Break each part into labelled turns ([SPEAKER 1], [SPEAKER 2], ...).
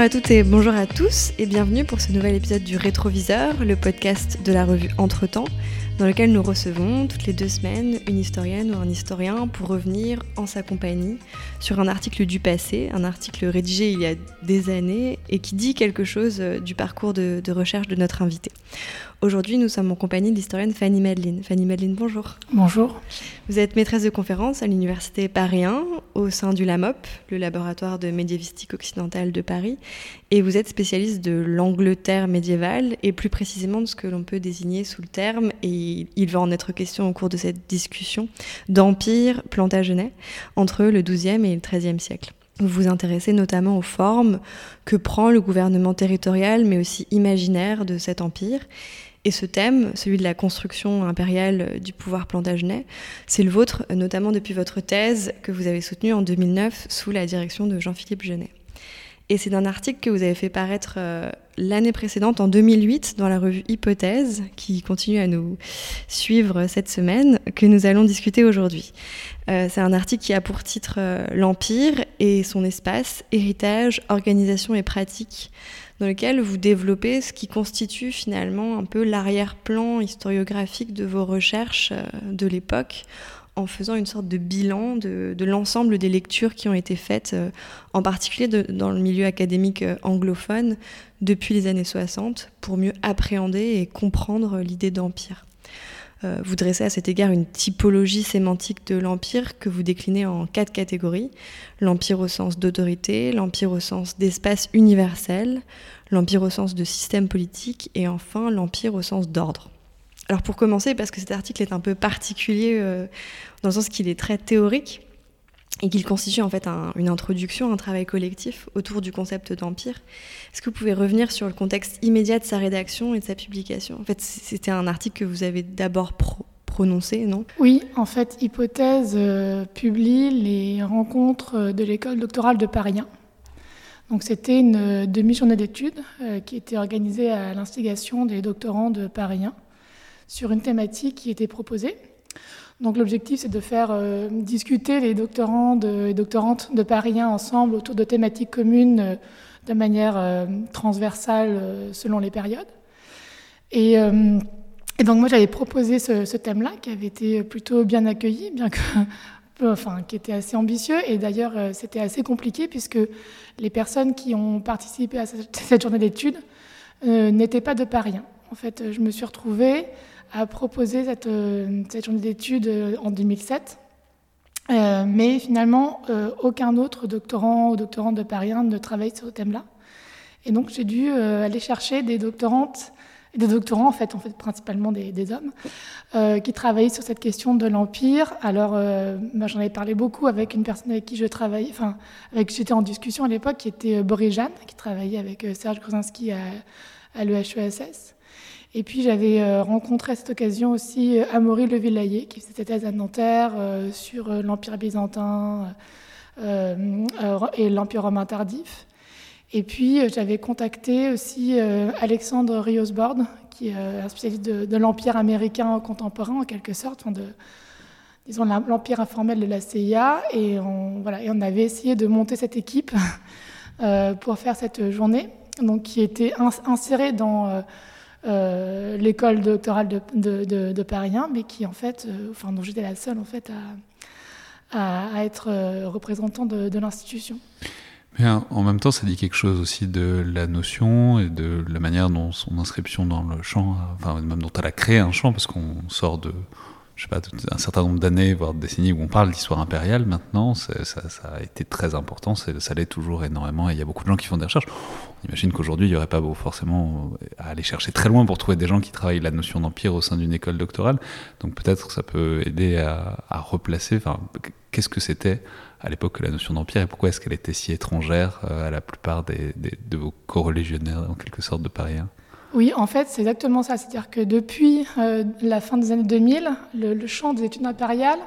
[SPEAKER 1] Bonjour à toutes et bonjour à tous et bienvenue pour ce nouvel épisode du Rétroviseur, le podcast de la revue Entretemps, dans lequel nous recevons toutes les deux semaines une historienne ou un historien pour revenir en sa compagnie sur un article du passé, un article rédigé il y a des années et qui dit quelque chose euh, du parcours de, de recherche de notre invité. Aujourd'hui, nous sommes en compagnie de l'historienne Fanny Madeline. Fanny Madeline, bonjour.
[SPEAKER 2] Bonjour.
[SPEAKER 1] Vous êtes maîtresse de conférence à l'Université Paris 1 au sein du LAMOP, le laboratoire de médiévistique occidentale de Paris, et vous êtes spécialiste de l'Angleterre médiévale et plus précisément de ce que l'on peut désigner sous le terme, et il va en être question au cours de cette discussion, d'empire plantagenet entre le XIIe et le XIIIe siècle. Vous vous intéressez notamment aux formes que prend le gouvernement territorial, mais aussi imaginaire de cet empire, et ce thème, celui de la construction impériale du pouvoir plantagenet, c'est le vôtre, notamment depuis votre thèse que vous avez soutenue en 2009 sous la direction de Jean-Philippe Genet. Et c'est d'un article que vous avez fait paraître euh, l'année précédente, en 2008, dans la revue Hypothèse, qui continue à nous suivre cette semaine, que nous allons discuter aujourd'hui. Euh, c'est un article qui a pour titre euh, L'Empire et son espace, héritage, organisation et pratique dans lequel vous développez ce qui constitue finalement un peu l'arrière-plan historiographique de vos recherches de l'époque en faisant une sorte de bilan de, l'ensemble des lectures qui ont été faites, euh, en particulier dans le milieu académique euh, anglophone, depuis les années 60, pour mieux appréhender et comprendre l'idée d'empire. Euh, vous dressez à cet égard une typologie sémantique de l'empire que vous déclinez en quatre catégories. L'empire au sens d'autorité, l'empire au sens d'espace universel, l'empire au sens de système politique et enfin l'empire au sens d'ordre. Alors pour commencer, parce que cet article est un peu particulier dans le sens qu'il est très théorique, et qu'il constitue en fait une introduction, un travail collectif autour du concept d'empire. Est-ce que vous pouvez revenir sur le contexte immédiat de sa rédaction et de sa publication? En fait, c'était un article que vous avez d'abord prononcé, non?
[SPEAKER 2] Oui, en fait, Hypothèse euh, publie les rencontres de l'école doctorale de Paris 1. Donc c'était une euh, demi-journée d'études euh, qui était organisée à l'instigation des doctorants de Paris 1 sur une thématique qui était proposée. Donc l'objectif, c'est de faire euh, discuter les doctorants et doctorantes de Paris 1 ensemble autour de thématiques communes euh, de manière euh, transversale selon les périodes. Et, donc moi, j'avais proposé ce, thème-là, qui avait été plutôt bien accueilli, bien que, enfin, qui était assez ambitieux. Et d'ailleurs, c'était assez compliqué puisque les personnes qui ont participé à cette, journée d'études n'étaient pas de Paris 1. En fait, je me suis retrouvée a proposé cette, euh, cette journée d'études euh, en 2007. Euh, mais finalement, aucun autre doctorant ou doctorante de Paris 1 ne travaille sur ce thème-là. Et donc, j'ai dû aller chercher des doctorantes des doctorants, en fait, en fait principalement des, des hommes, qui travaillaient sur cette question de l'Empire. Alors, j'en avais parlé beaucoup avec une personne avec qui je travaillais, enfin, avec qui j'étais en discussion à l'époque, qui était Boris Jeanne, qui travaillait avec Serge Gruzinski à, à l'EHESS. Et puis j'avais euh, rencontré à cette occasion aussi euh, Amaury Levillayer, qui faisait sa thèse à Nanterre euh, sur l'Empire byzantin et l'Empire romain tardif. Et puis j'avais contacté aussi Alexandre Riosbord, qui est un spécialiste de, l'Empire américain contemporain en quelque sorte, de, disons l'Empire informel de la CIA. Et on, voilà, et on avait essayé de monter cette équipe pour faire cette journée, donc qui était insérée dans euh, l'école doctorale de, de, Paris 1, mais qui en fait, euh, enfin dont j'étais la seule en fait à, à, être euh, représentant de, l'institution.
[SPEAKER 3] Mais en même temps, ça dit quelque chose aussi de la notion et de la manière dont son inscription dans le champ, enfin même dont elle a créé un champ, parce qu'on sort de je sais pas, un certain nombre d'années, voire de décennies où on parle d'histoire impériale maintenant, ça, ça, a été très important, ça l'est toujours énormément, et il y a beaucoup de gens qui font des recherches. On imagine qu'aujourd'hui, il n'y aurait pas forcément à aller chercher très loin pour trouver des gens qui travaillent la notion d'empire au sein d'une école doctorale, donc peut-être ça peut aider à, replacer, qu'est-ce que c'était à l'époque la notion d'empire, et pourquoi est-ce qu'elle était si étrangère euh, à la plupart des, de vos co-religionnaires, en quelque sorte, de Paris
[SPEAKER 2] oui, en fait, c'est exactement ça. C'est-à-dire que depuis euh, la fin des années 2000, le, champ des études impériales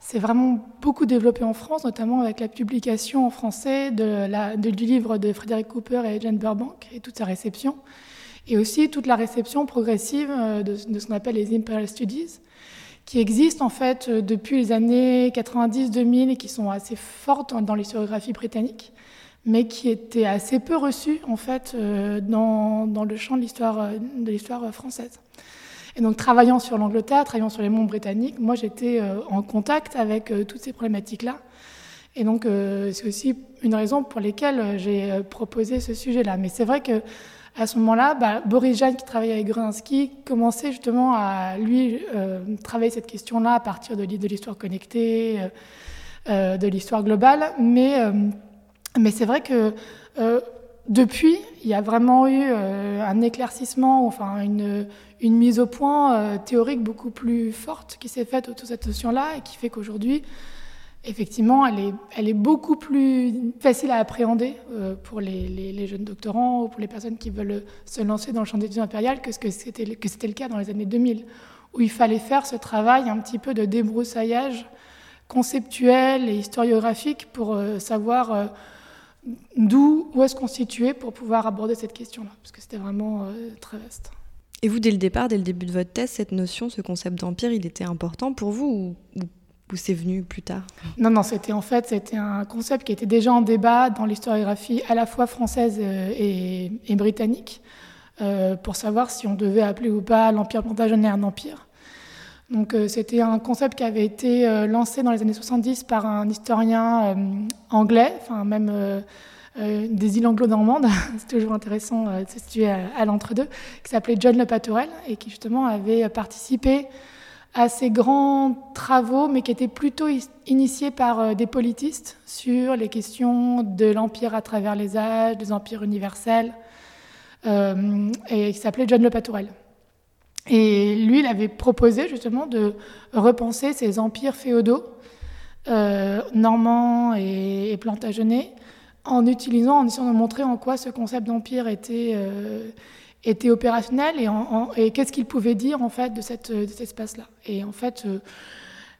[SPEAKER 2] s'est vraiment beaucoup développé en France, notamment avec la publication en français du livre de Frédéric Cooper et Jane Burbank et toute sa réception, et aussi toute la réception progressive euh, de, ce qu'on appelle les Imperial Studies, qui existent en fait euh, depuis les années 90-2000 et qui sont assez fortes dans l'historiographie britannique mais qui était assez peu reçu en fait dans, dans, le champ de l'histoire française. Et donc, travaillant sur l'Angleterre, travaillant sur les mondes britanniques, moi, j'étais en contact avec toutes ces problématiques-là. Et donc, c'est aussi une raison pour laquelle j'ai proposé ce sujet-là. Mais c'est vrai que à ce moment-là, bah, Boris Jeanne, qui travaillait avec Grunsky, commençait justement à, lui, euh, travailler cette question-là à partir de, de l'histoire connectée, euh, euh, de l'histoire globale. Mais, mais c'est vrai que depuis, il y a vraiment eu un éclaircissement, enfin une, mise au point théorique beaucoup plus forte qui s'est faite autour de cette notion-là et qui fait qu'aujourd'hui, effectivement, elle est, beaucoup plus facile à appréhender euh, pour les, jeunes doctorants ou pour les personnes qui veulent se lancer dans le champ d'études impériales que ce que c'était, le cas dans les années 2000, où il fallait faire ce travail un petit peu de débroussaillage conceptuel et historiographique pour euh, savoir euh, d'où, où est-ce qu'on situait pour pouvoir aborder cette question-là, parce que c'était vraiment très vaste.
[SPEAKER 1] Et vous, dès le départ, dès le début de votre thèse, cette notion, ce concept d'empire, il était important pour vous ou, ou ou c'est venu plus tard?
[SPEAKER 2] Non, non, c'était en fait c'était un concept qui était déjà en débat dans l'historiographie à la fois française euh, et, britannique, euh, pour savoir si on devait appeler ou pas l'Empire plantagenet un empire. Donc euh, c'était un concept qui avait été lancé dans les années 70 par un historien anglais, enfin même des îles anglo-normandes, c'est toujours intéressant de se situer à, l'entre-deux, qui s'appelait John Le Patorel et qui justement avait participé à ces grands travaux, mais qui étaient plutôt initiés par euh, des politistes sur les questions de l'empire à travers les âges, des empires universels, euh, et qui s'appelait John Le Patourel. Et lui, il avait proposé justement de repenser ces empires féodaux, euh, normands et, et, plantagenets, en utilisant, en essayant de montrer en quoi ce concept d'empire était était opérationnel et, qu'est-ce qu'il pouvait dire en fait de cet espace-là. Et en fait, euh,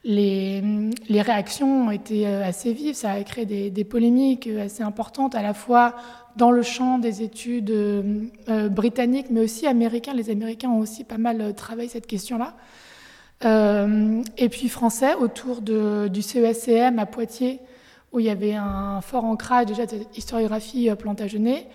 [SPEAKER 2] les, réactions ont été euh, assez vives, ça a créé des, polémiques assez importantes à la fois dans le champ des études euh, britanniques, mais aussi américains. Les Américains ont aussi pas mal travaillé cette question-là. et puis français, autour du CESCM à Poitiers, où il y avait un fort ancrage déjà de historiographie plantagenée.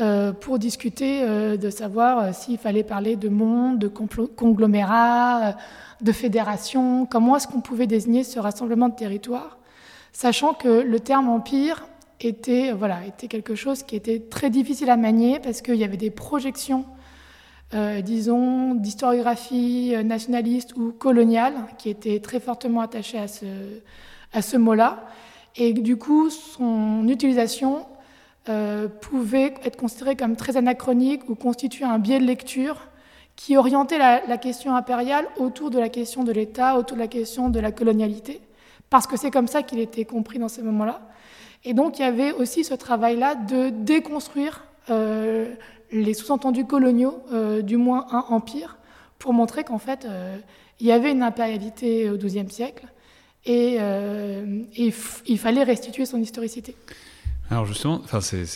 [SPEAKER 2] Euh, pour discuter euh, de savoir euh, s'il fallait parler de monde, de conglomérat, de fédération, comment est-ce qu'on pouvait désigner ce rassemblement de territoires, sachant que le terme empire était, voilà, était quelque chose qui était très difficile à manier parce qu'il y avait des projections, disons, d'historiographie nationaliste ou coloniale qui étaient très fortement attachées à ce, à ce mot-là. Et du coup, son utilisation euh, pouvait être considéré comme très anachronique ou constituer un biais de lecture qui orientait la, question impériale autour de la question de l'État, autour de la question de la colonialité, parce que c'est comme ça qu'il était compris dans ces moments-là. Et donc il y avait aussi ce travail-là de déconstruire euh, les sous-entendus coloniaux euh, du moins un empire, pour montrer qu'en fait il y avait une impérialité au XIIe siècle et, et il fallait restituer son historicité.
[SPEAKER 3] Alors justement, enfin c'est,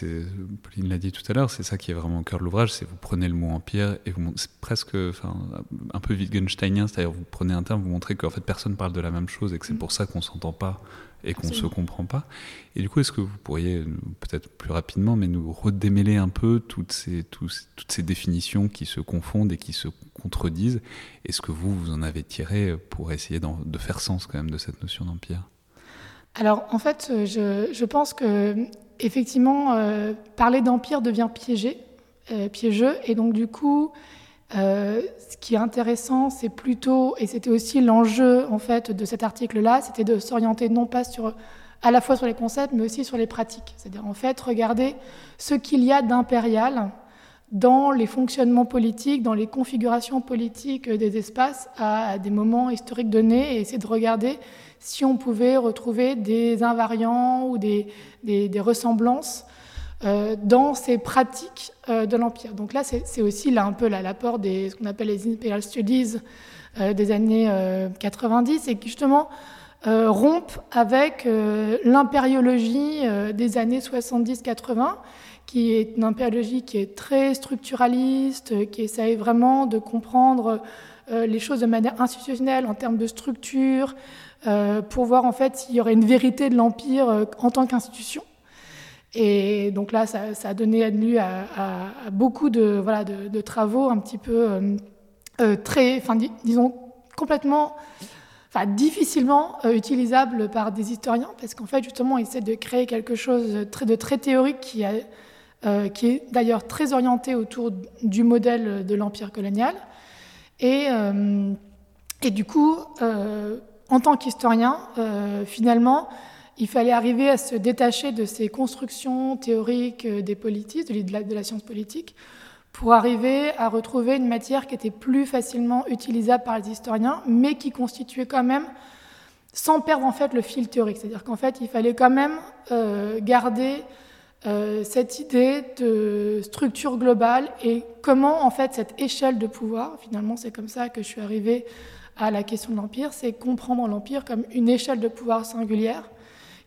[SPEAKER 3] Pauline l'a dit tout à l'heure, c'est ça qui est vraiment au cœur de l'ouvrage, c'est vous prenez le mot empire et vous, c'est presque, enfin un peu Wittgensteinien, c'est-à-dire vous prenez un terme, vous montrez qu'en fait personne parle de la même chose et que c'est mm. pour ça qu'on s'entend pas et qu'on se comprend pas. Et du coup, est-ce que vous pourriez peut-être plus rapidement, mais nous redémêler un peu toutes ces, toutes ces définitions qui se confondent et qui se contredisent? Est-ce que vous, vous en avez tiré pour essayer de faire sens quand même de cette notion d'empire
[SPEAKER 2] alors en fait, je, je pense que effectivement, euh, parler d'empire devient piégé, euh, piégeux, et donc du coup, euh, ce qui est intéressant, c'est plutôt, et c'était aussi l'enjeu en fait de cet article-là, c'était de s'orienter non pas sur à la fois sur les concepts, mais aussi sur les pratiques. C'est-à-dire en fait regarder ce qu'il y a d'impérial dans les fonctionnements politiques, dans les configurations politiques des espaces à des moments historiques donnés, et essayer de regarder si on pouvait retrouver des invariants ou des, ressemblances euh, dans ces pratiques euh, de l'Empire. Donc là, c'est aussi un peu l'apport des ce qu'on appelle les Imperial Studies euh, des années 90 et qui justement rompent avec l'impériologie des années 70-80 qui est une impériologie qui est très structuraliste, qui essaye vraiment de comprendre les choses de manière institutionnelle en termes de structure, euh, pour voir en fait s'il y aurait une vérité de l'Empire euh, en tant qu'institution. Et donc là, ça, a donné lieu à, beaucoup de, travaux un petit peu très, disons, complètement difficilement utilisables par des historiens, parce qu'en fait, justement, ils essaient de créer quelque chose de très, théorique euh, qui est d'ailleurs très orienté autour du modèle de l'empire colonial. Et, euh, et du coup, euh, en tant qu'historien, finalement, il fallait arriver à se détacher de ces constructions théoriques des politiques, de la, de la science politique, pour arriver à retrouver une matière qui était plus facilement utilisable par les historiens, mais qui constituait quand même, sans perdre en fait le fil théorique. C'est-à-dire qu'en fait, il fallait quand même garder euh, cette idée de structure globale et comment en fait cette échelle de pouvoir, finalement c'est comme ça que je suis arrivée à la question de l'Empire, c'est comprendre l'Empire comme une échelle de pouvoir singulière,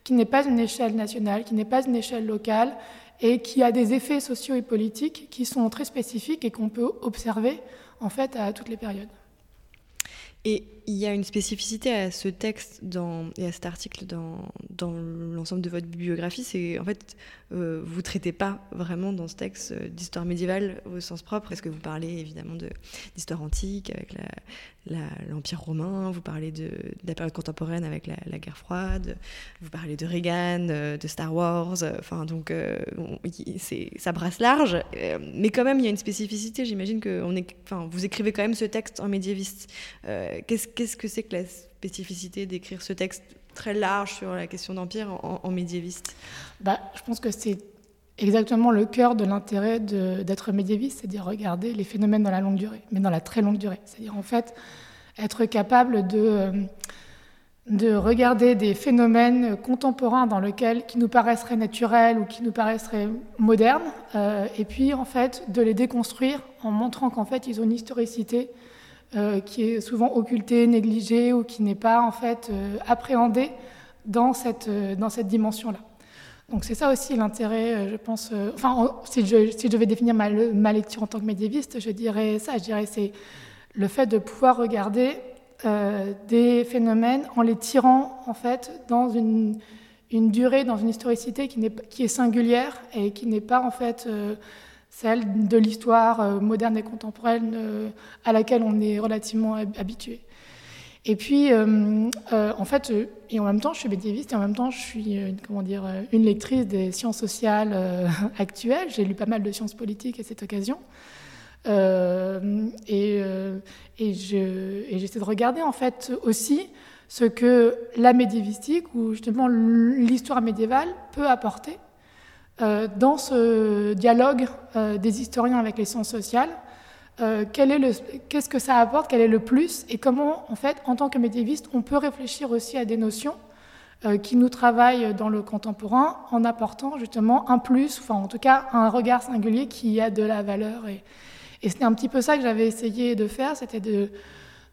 [SPEAKER 2] qui n'est pas une échelle nationale, qui n'est pas une échelle locale, et qui a des effets sociaux et politiques qui sont très spécifiques et qu'on peut observer en fait à toutes les périodes.
[SPEAKER 1] Et il y a une spécificité à ce texte dans, et à cet article dans, l'ensemble de votre bibliographie, c'est en fait, euh, vous ne traitez pas vraiment dans ce texte euh, d'histoire médiévale au sens propre, parce que vous parlez évidemment d'histoire antique avec l'Empire romain, vous parlez de, la période contemporaine avec la, guerre froide, vous parlez de Reagan, euh, de Star Wars, enfin donc c'est ça brasse large, mais quand même il y a une spécificité, j'imagine que vous écrivez quand même ce texte en médiéviste. Qu'est-ce qu'est-ce que c'est que la spécificité d'écrire ce texte très large sur la question d'empire en, médiéviste?
[SPEAKER 2] Bah, Je pense que c'est exactement le cœur de l'intérêt d'être médiéviste, c'est-à-dire regarder les phénomènes dans la longue durée, mais dans la très longue durée. C'est-à-dire en fait être capable de, de regarder des phénomènes contemporains dans lesquels, qui nous paraisseraient naturels ou qui nous paraisseraient modernes, euh, et puis en fait de les déconstruire en montrant qu'en fait ils ont une historicité euh, qui est souvent occulté, négligé ou qui n'est pas en fait euh, appréhendé dans cette, euh, dans cette dimension-là. Donc c'est ça aussi l'intérêt, je pense. enfin, si je, si je devais définir ma, ma, lecture en tant que médiéviste, je dirais ça. Je dirais c'est le fait de pouvoir regarder des phénomènes en les tirant en fait dans une, une durée, dans une historicité qui, est, qui est singulière et qui n'est pas en fait celle de l'histoire euh, moderne et contemporaine euh, à laquelle on est relativement habitué. Et puis, euh, en fait, et en même temps, je suis médiéviste et en même temps, je suis une, comment dire, une lectrice des sciences sociales actuelles. J'ai lu pas mal de sciences politiques à cette occasion. et, et j'essaie de regarder en fait aussi ce que la médiévistique ou justement l'histoire médiévale peut apporter dans ce dialogue euh, des historiens avec les sciences sociales, euh, qu'est-ce que ça apporte, quel est le plus, et comment, en fait, en tant que médiéviste, on peut réfléchir aussi à des notions qui nous travaillent dans le contemporain en apportant justement un plus, enfin en tout cas un regard singulier qui a de la valeur. Et, c'était un petit peu ça que j'avais essayé de faire, c'était de,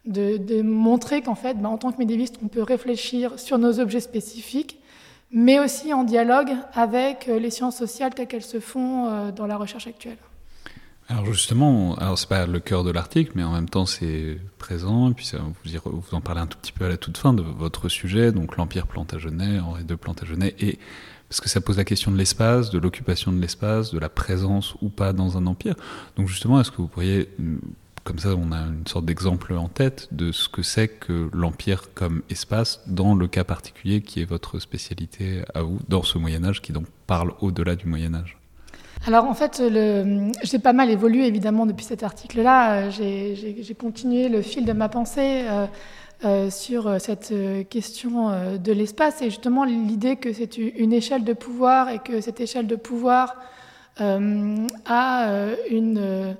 [SPEAKER 2] de, montrer qu'en fait, ben, en tant que médiéviste, on peut réfléchir sur nos objets spécifiques mais aussi en dialogue avec euh, les sciences sociales telles qu'elles se font euh, dans la recherche actuelle.
[SPEAKER 3] Alors justement, alors c'est pas le cœur de l'article, mais en même temps c'est présent. Et puis vous, en parlez un tout petit peu à la toute fin de votre sujet, donc l'empire Plantagenet, Henri de Plantagenet, et parce que ça pose la question de l'espace, de l'occupation de l'espace, de la présence ou pas dans un empire. Donc justement, est-ce que vous pourriez comme ça, on a une sorte d'exemple en tête de ce que c'est que l'Empire comme espace dans le cas particulier qui est votre spécialité à vous, dans ce Moyen-Âge qui donc parle au-delà du Moyen-Âge.
[SPEAKER 2] Alors en fait, j'ai pas mal évolué évidemment depuis cet article-là. J'ai continué le fil de ma pensée euh, euh, sur cette question euh, de l'espace et justement l'idée que c'est une échelle de pouvoir et que cette échelle de pouvoir a une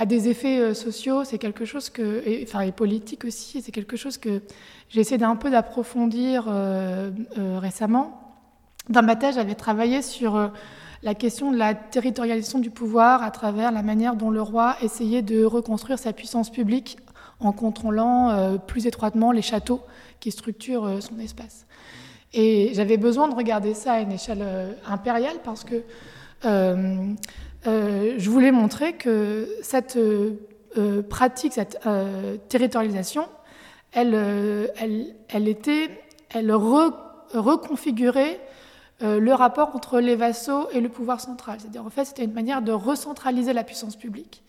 [SPEAKER 2] a des effets euh, sociaux, c'est quelque chose que, et, enfin, et politiques aussi, c'est quelque chose que j'ai essayé d'un peu d'approfondir euh, euh, récemment. Dans ma thèse, j'avais travaillé sur la question de la territorialisation du pouvoir à travers la manière dont le roi essayait de reconstruire sa puissance publique en contrôlant plus étroitement les châteaux qui structurent son espace. Et j'avais besoin de regarder ça à une échelle impériale parce que je voulais montrer que cette euh, euh, pratique, cette territorialisation, elle, était, elle reconfigurait le rapport entre les vassaux et le pouvoir central. C'est-à-dire, en fait, c'était une manière de recentraliser la puissance publique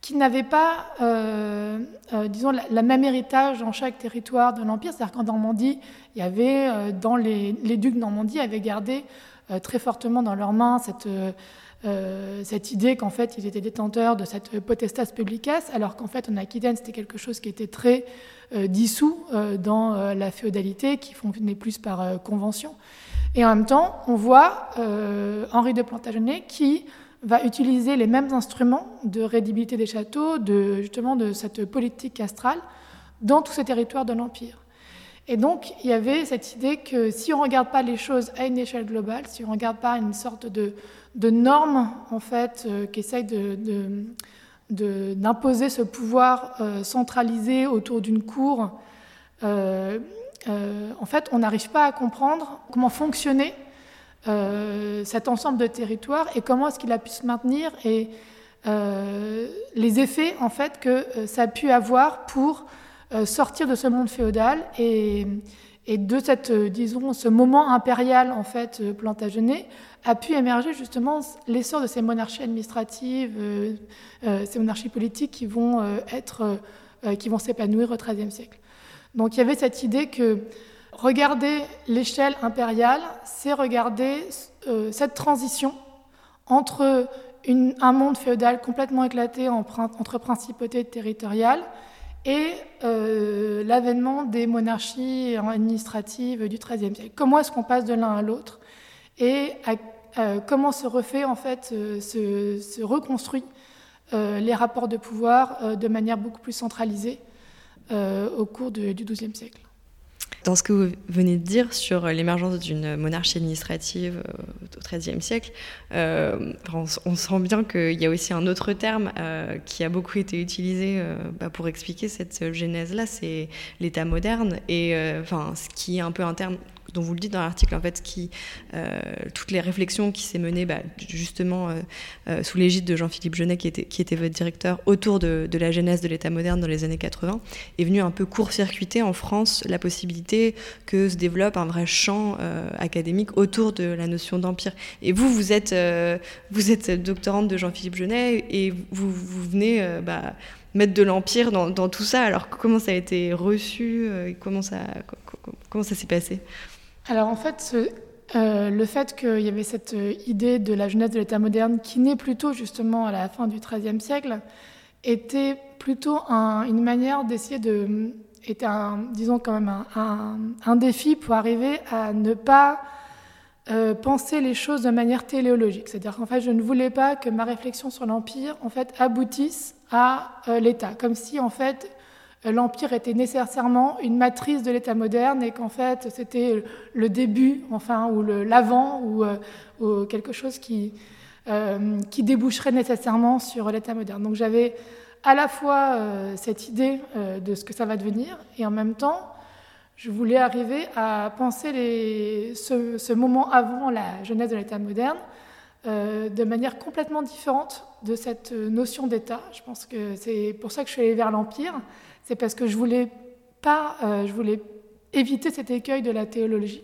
[SPEAKER 2] qui n'avait pas, euh, euh, disons, la, même héritage dans chaque territoire de l'Empire. C'est-à-dire qu'en Normandie, il y avait, euh, dans les, ducs de Normandie avaient gardé très fortement dans leurs mains cette, cette idée qu'en fait, ils étaient détenteurs de cette potestas publicas, alors qu'en fait, en Aquitaine, c'était quelque chose qui était très dissous dans la féodalité, qui fonctionnait plus par convention. Et en même temps, on voit Henri de Plantagenet qui va utiliser les mêmes instruments de rédibilité des châteaux, de, justement de cette politique castrale, dans tous ces territoires de l'Empire. Et donc, il y avait cette idée que si on ne regarde pas les choses à une échelle globale, si on ne regarde pas une sorte de, de norme, en fait, euh, d'imposer de, ce pouvoir euh, centralisé autour d'une cour, euh, en fait, on n'arrive pas à comprendre comment fonctionnait cet ensemble de territoires et comment est-ce qu'il a pu se maintenir et les effets en fait que ça a pu avoir pour sortir de ce monde féodal et, et de cette, disons, ce moment impérial en fait plantagenet a pu émerger justement l'essor de ces monarchies administratives, ces monarchies politiques qui vont être, qui vont s'épanouir au XIIIe siècle. Donc il y avait cette idée que Regarder l'échelle impériale, c'est regarder euh, cette transition entre un monde féodal complètement éclaté entre principautés territoriales et euh, l'avènement des monarchies administratives du XIIIe siècle. Comment est-ce qu'on passe de l'un à l'autre et euh, comment se refait en fait, se, reconstruit les rapports de pouvoir de manière beaucoup plus centralisée au cours du XIIe siècle.
[SPEAKER 1] Dans ce que vous venez de dire sur l'émergence d'une monarchie administrative euh, au XIIIe siècle, euh, on, sent bien qu'il y a aussi un autre terme euh, qui a beaucoup été utilisé bah, pour expliquer cette genèse-là, c'est l'État moderne, et enfin, ce qui est un peu un terme dont vous le dites dans l'article, en fait, qui, euh, toutes les réflexions qui s'est menées bah, justement euh, euh, sous l'égide de Jean-Philippe Genet, qui était, qui était votre directeur, autour de, la genèse de l'État moderne dans les années 80, est venu un peu court-circuiter en France la possibilité que se développe un vrai champ académique autour de la notion d'empire. Et vous, vous êtes, vous êtes doctorante de Jean-Philippe Genet et vous, vous venez bah, mettre de l'empire dans, dans, tout ça. Alors comment ça a été reçu Comment ça, comment ça s'est passé?
[SPEAKER 2] Alors en fait, euh, le fait qu'il y avait cette euh, idée de la jeunesse de l'État moderne qui naît plutôt justement à la fin du XIIIe siècle était plutôt une manière d'essayer de était un, disons quand même un, défi pour arriver à ne pas euh, penser les choses de manière téléologique. C'est-à-dire qu'en fait, je ne voulais pas que ma réflexion sur l'Empire en fait aboutisse à l'État, comme si en fait l'Empire était nécessairement une matrice de l'État moderne et qu'en fait c'était le début, enfin, ou l'avant, ou, euh, ou, quelque chose qui, euh, qui déboucherait nécessairement sur l'État moderne. Donc j'avais à la fois cette idée de ce que ça va devenir et en même temps je voulais arriver à penser ce, ce, moment avant la jeunesse de l'État moderne de manière complètement différente de cette notion d'État. Je pense que c'est pour ça que je suis allée vers l'Empire c'est parce que je voulais pas, euh, je voulais éviter cet écueil de la théologie.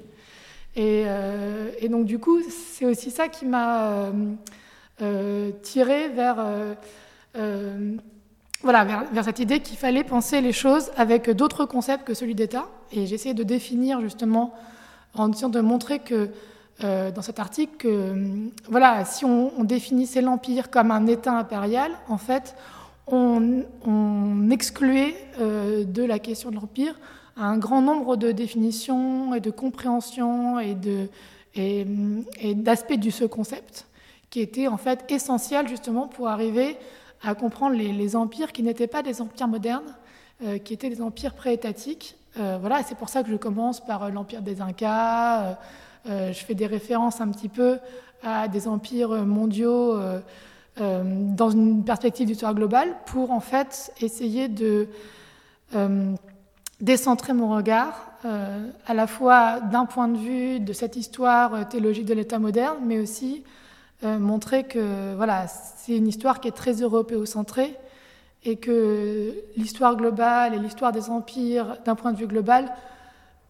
[SPEAKER 2] Et, euh, donc du coup, c'est aussi ça qui m'a euh, tiré vers, voilà, vers, cette idée qu'il fallait penser les choses avec d'autres concepts que celui d'État. Et essayé de définir justement, en essayant de montrer que dans cet article voilà, si on, on définissait l'Empire comme un État impérial, en fait, on, excluait euh, de la question de l'Empire un grand nombre de définitions et de compréhensions et, d'aspects du ce concept qui étaient en fait essentiels justement pour arriver à comprendre les, empires qui n'étaient pas des empires modernes, euh, qui étaient des empires préétatiques. Euh, voilà, c'est pour ça que je commence par l'empire des Incas. je fais des références un petit peu à des empires mondiaux euh, dans une perspective d'histoire globale pour en fait essayer de euh, décentrer mon regard euh, à la fois d'un point de vue de cette histoire théologique de l'État moderne, mais aussi montrer que voilà, c'est une histoire qui est très européocentrée et que l'histoire globale et l'histoire des empires d'un point de vue global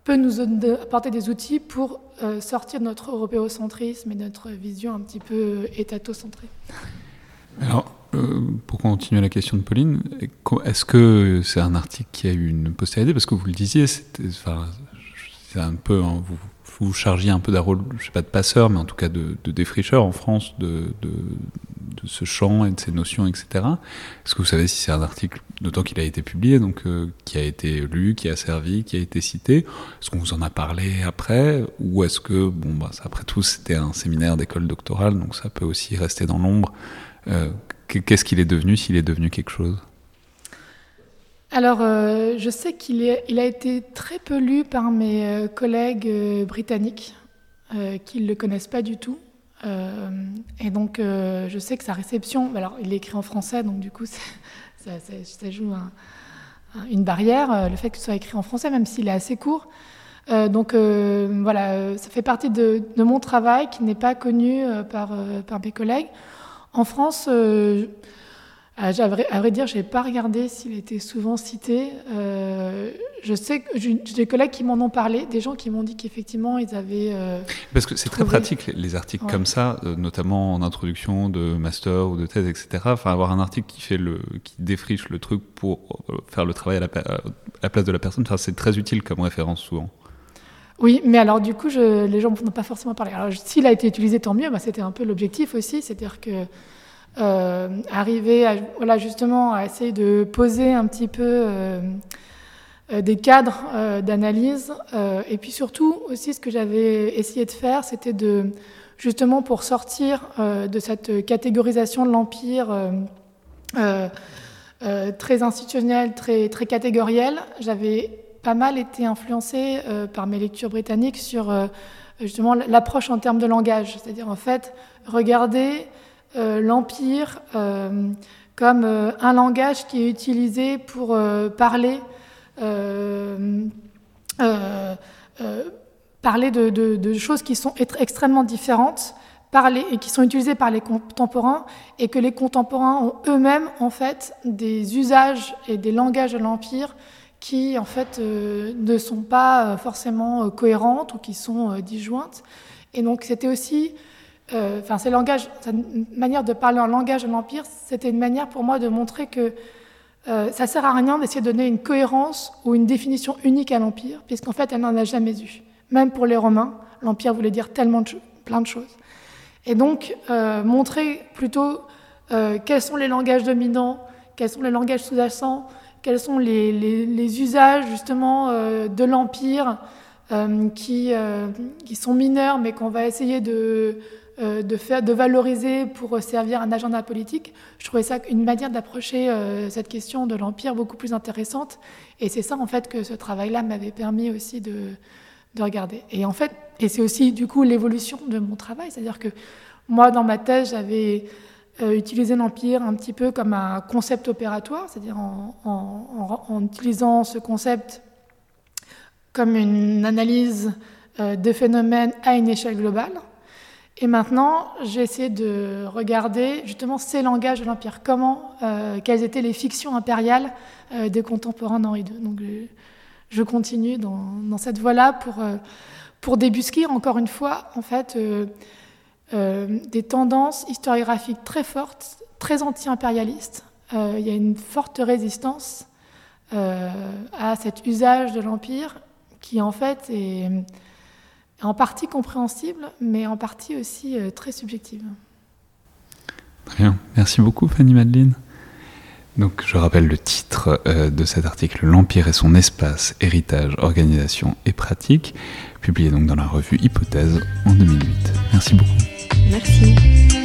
[SPEAKER 2] peut nous apporter des outils pour sortir de notre européocentrisme et notre vision un petit peu étatocentrée.
[SPEAKER 3] Alors, pour continuer la question de Pauline, est-ce que c'est un article qui a eu une postérité? Parce que vous le disiez, c'est un peu, vous, vous chargiez un peu d'un rôle, je sais pas de passeur, mais en tout cas de, défricheur en France de, de, ce champ et de ces notions, etc. Est-ce que vous savez si c'est un article, d'autant qu'il a été publié, donc euh, qui a été lu, qui a servi, qui a été cité? Est-ce qu'on vous en a parlé après? Ou est-ce que, bon, bah, après tout, c'était un séminaire d'école doctorale, donc ça peut aussi rester dans l'ombre euh, Qu'est-ce qu'il est devenu, s'il est devenu quelque chose?
[SPEAKER 2] Alors, euh, je sais qu'il il a été très peu lu par mes euh, collègues euh, britanniques, qui ne le connaissent pas du tout. et donc, je sais que sa réception, alors il est écrit en français, donc du coup, ça, ça, joue une barrière, le fait que ce soit écrit en français, même s'il est assez court. donc voilà, ça fait partie de, mon travail qui n'est pas connu par mes collègues. En France, à vrai, à vrai dire, je n'ai pas regardé s'il était souvent cité. Euh, je sais que j'ai des collègues qui m'en ont parlé, des gens qui m'ont dit qu'effectivement, ils avaient. Euh,
[SPEAKER 3] Parce que c'est très pratique, les articles comme ça, euh, notamment en introduction de master ou de thèse, etc. Enfin, avoir un article qui, fait le, qui défriche le truc pour faire le travail à la, à la place de la personne, enfin, c'est très utile comme référence souvent.
[SPEAKER 2] Oui, mais alors du coup, les gens n'ont pas forcément parlé. Alors, s'il a été utilisé, tant mieux. Bah, C'était un peu l'objectif aussi, c'est-à-dire que euh, arriver à, voilà, justement à essayer de poser un petit peu euh, euh, des cadres d'analyse. et puis surtout aussi ce que j'avais essayé de faire, c'était de justement pour sortir de cette catégorisation de l'Empire très institutionnelle, très, très catégorielle, j'avais pas mal été influencée par mes lectures britanniques sur justement l'approche en termes de langage, c'est-à-dire en fait regarder euh, l'Empire euh, comme euh, un langage qui est utilisé pour parler, parler de, choses qui sont extrêmement différentes parler, et qui sont utilisées par les contemporains et que les contemporains ont eux-mêmes en fait des usages et des langages de l'Empire qui en fait ne sont pas forcément cohérentes ou qui sont disjointes. Et donc c'était aussi euh, enfin, cette manière de parler en langage de l'Empire, c'était une manière pour moi de montrer que euh, ça sert à rien d'essayer de donner une cohérence ou une définition unique à l'Empire, puisqu'en fait, elle n'en a jamais eu. Même pour les Romains, l'Empire voulait dire tellement de plein de choses. Et donc, euh, montrer plutôt quels sont les langages dominants, quels sont les langages sous-jacents, quels sont les, usages justement de l'Empire qui, qui sont mineurs, mais qu'on va essayer de euh, faire, de valoriser pour servir un agenda politique. Je trouvais ça une manière d'approcher euh, cette question de l'Empire beaucoup plus intéressante. Et c'est ça, en fait, que ce travail-là m'avait permis aussi de, de, regarder. Et en fait, et c'est aussi, du coup, l'évolution de mon travail. C'est-à-dire que moi, dans ma thèse, j'avais euh, utilisé l'Empire un petit peu comme un concept opératoire, c'est-à-dire en, utilisant ce concept comme une analyse de phénomènes à une échelle globale. Et maintenant, j'ai essayé de regarder justement ces langages de l'Empire, comment, euh, quelles étaient les fictions impériales euh, des contemporains d'Henri II. Donc, je, continue dans, cette voie-là pour, euh, pour débusquer encore une fois, en fait, des tendances historiographiques très fortes, très anti-impérialistes. il y a une forte résistance à cet usage de l'Empire qui, en fait, est en partie compréhensible, mais en partie aussi euh, très subjective.
[SPEAKER 3] Très bien. Merci beaucoup, Fanny Madeline. Donc, je rappelle le titre euh, de cet article L'Empire et son espace, héritage, organisation et pratique, publié donc dans la revue Hypothèse en 2008. Merci beaucoup.
[SPEAKER 1] Merci.